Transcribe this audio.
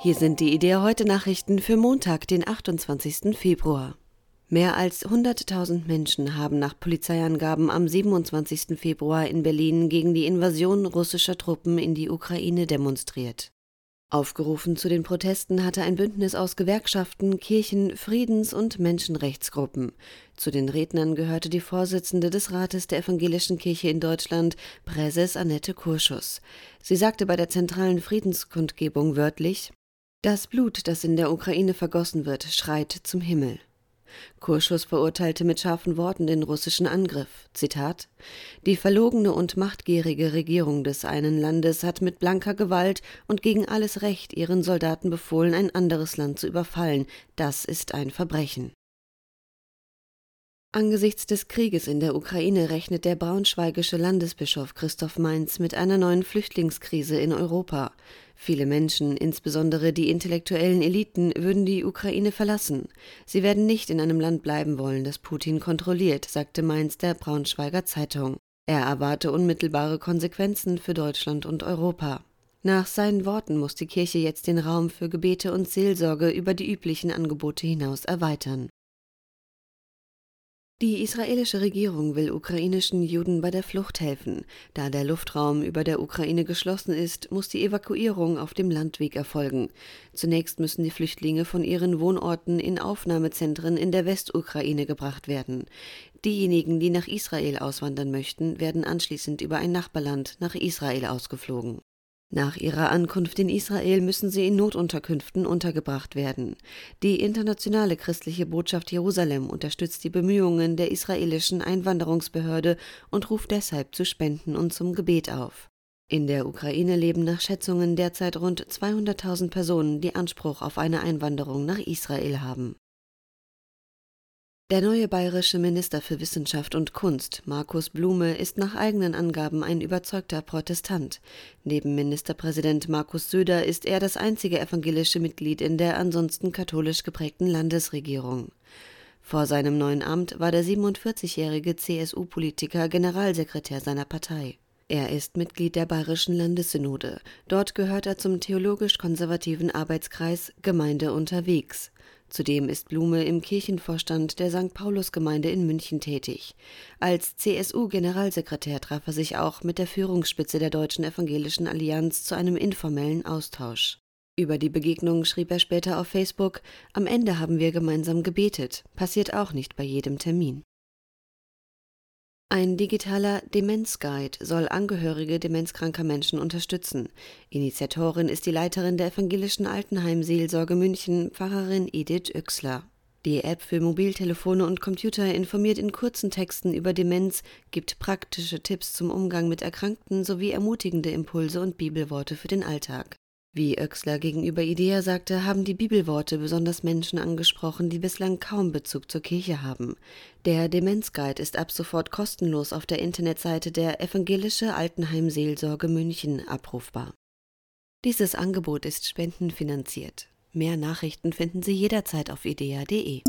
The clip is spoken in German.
Hier sind die Idee heute Nachrichten für Montag, den 28. Februar. Mehr als 100.000 Menschen haben nach Polizeiangaben am 27. Februar in Berlin gegen die Invasion russischer Truppen in die Ukraine demonstriert. Aufgerufen zu den Protesten hatte ein Bündnis aus Gewerkschaften, Kirchen, Friedens- und Menschenrechtsgruppen. Zu den Rednern gehörte die Vorsitzende des Rates der Evangelischen Kirche in Deutschland, Präses Annette Kurschus. Sie sagte bei der zentralen Friedenskundgebung wörtlich das Blut, das in der Ukraine vergossen wird, schreit zum Himmel. Kurschus verurteilte mit scharfen Worten den russischen Angriff. Zitat: Die verlogene und machtgierige Regierung des einen Landes hat mit blanker Gewalt und gegen alles Recht ihren Soldaten befohlen, ein anderes Land zu überfallen. Das ist ein Verbrechen. Angesichts des Krieges in der Ukraine rechnet der braunschweigische Landesbischof Christoph Mainz mit einer neuen Flüchtlingskrise in Europa. Viele Menschen, insbesondere die intellektuellen Eliten, würden die Ukraine verlassen. Sie werden nicht in einem Land bleiben wollen, das Putin kontrolliert, sagte Mainz der Braunschweiger Zeitung. Er erwarte unmittelbare Konsequenzen für Deutschland und Europa. Nach seinen Worten muss die Kirche jetzt den Raum für Gebete und Seelsorge über die üblichen Angebote hinaus erweitern. Die israelische Regierung will ukrainischen Juden bei der Flucht helfen. Da der Luftraum über der Ukraine geschlossen ist, muss die Evakuierung auf dem Landweg erfolgen. Zunächst müssen die Flüchtlinge von ihren Wohnorten in Aufnahmezentren in der Westukraine gebracht werden. Diejenigen, die nach Israel auswandern möchten, werden anschließend über ein Nachbarland nach Israel ausgeflogen. Nach ihrer Ankunft in Israel müssen sie in Notunterkünften untergebracht werden. Die internationale christliche Botschaft Jerusalem unterstützt die Bemühungen der israelischen Einwanderungsbehörde und ruft deshalb zu Spenden und zum Gebet auf. In der Ukraine leben nach Schätzungen derzeit rund 200.000 Personen, die Anspruch auf eine Einwanderung nach Israel haben. Der neue bayerische Minister für Wissenschaft und Kunst, Markus Blume, ist nach eigenen Angaben ein überzeugter Protestant. Neben Ministerpräsident Markus Söder ist er das einzige evangelische Mitglied in der ansonsten katholisch geprägten Landesregierung. Vor seinem neuen Amt war der 47-jährige CSU-Politiker Generalsekretär seiner Partei. Er ist Mitglied der Bayerischen Landessynode. Dort gehört er zum theologisch-konservativen Arbeitskreis Gemeinde unterwegs. Zudem ist Blume im Kirchenvorstand der St. Paulusgemeinde in München tätig. Als CSU-Generalsekretär traf er sich auch mit der Führungsspitze der Deutschen Evangelischen Allianz zu einem informellen Austausch. Über die Begegnung schrieb er später auf Facebook Am Ende haben wir gemeinsam gebetet, passiert auch nicht bei jedem Termin. Ein digitaler Demenzguide soll Angehörige demenzkranker Menschen unterstützen. Initiatorin ist die Leiterin der evangelischen Altenheimseelsorge München, Pfarrerin Edith Oechsler. Die App für Mobiltelefone und Computer informiert in kurzen Texten über Demenz, gibt praktische Tipps zum Umgang mit Erkrankten sowie ermutigende Impulse und Bibelworte für den Alltag. Wie Oechsler gegenüber IDEA sagte, haben die Bibelworte besonders Menschen angesprochen, die bislang kaum Bezug zur Kirche haben. Der Demenzguide ist ab sofort kostenlos auf der Internetseite der Evangelische Altenheimseelsorge München abrufbar. Dieses Angebot ist spendenfinanziert. Mehr Nachrichten finden Sie jederzeit auf idea.de.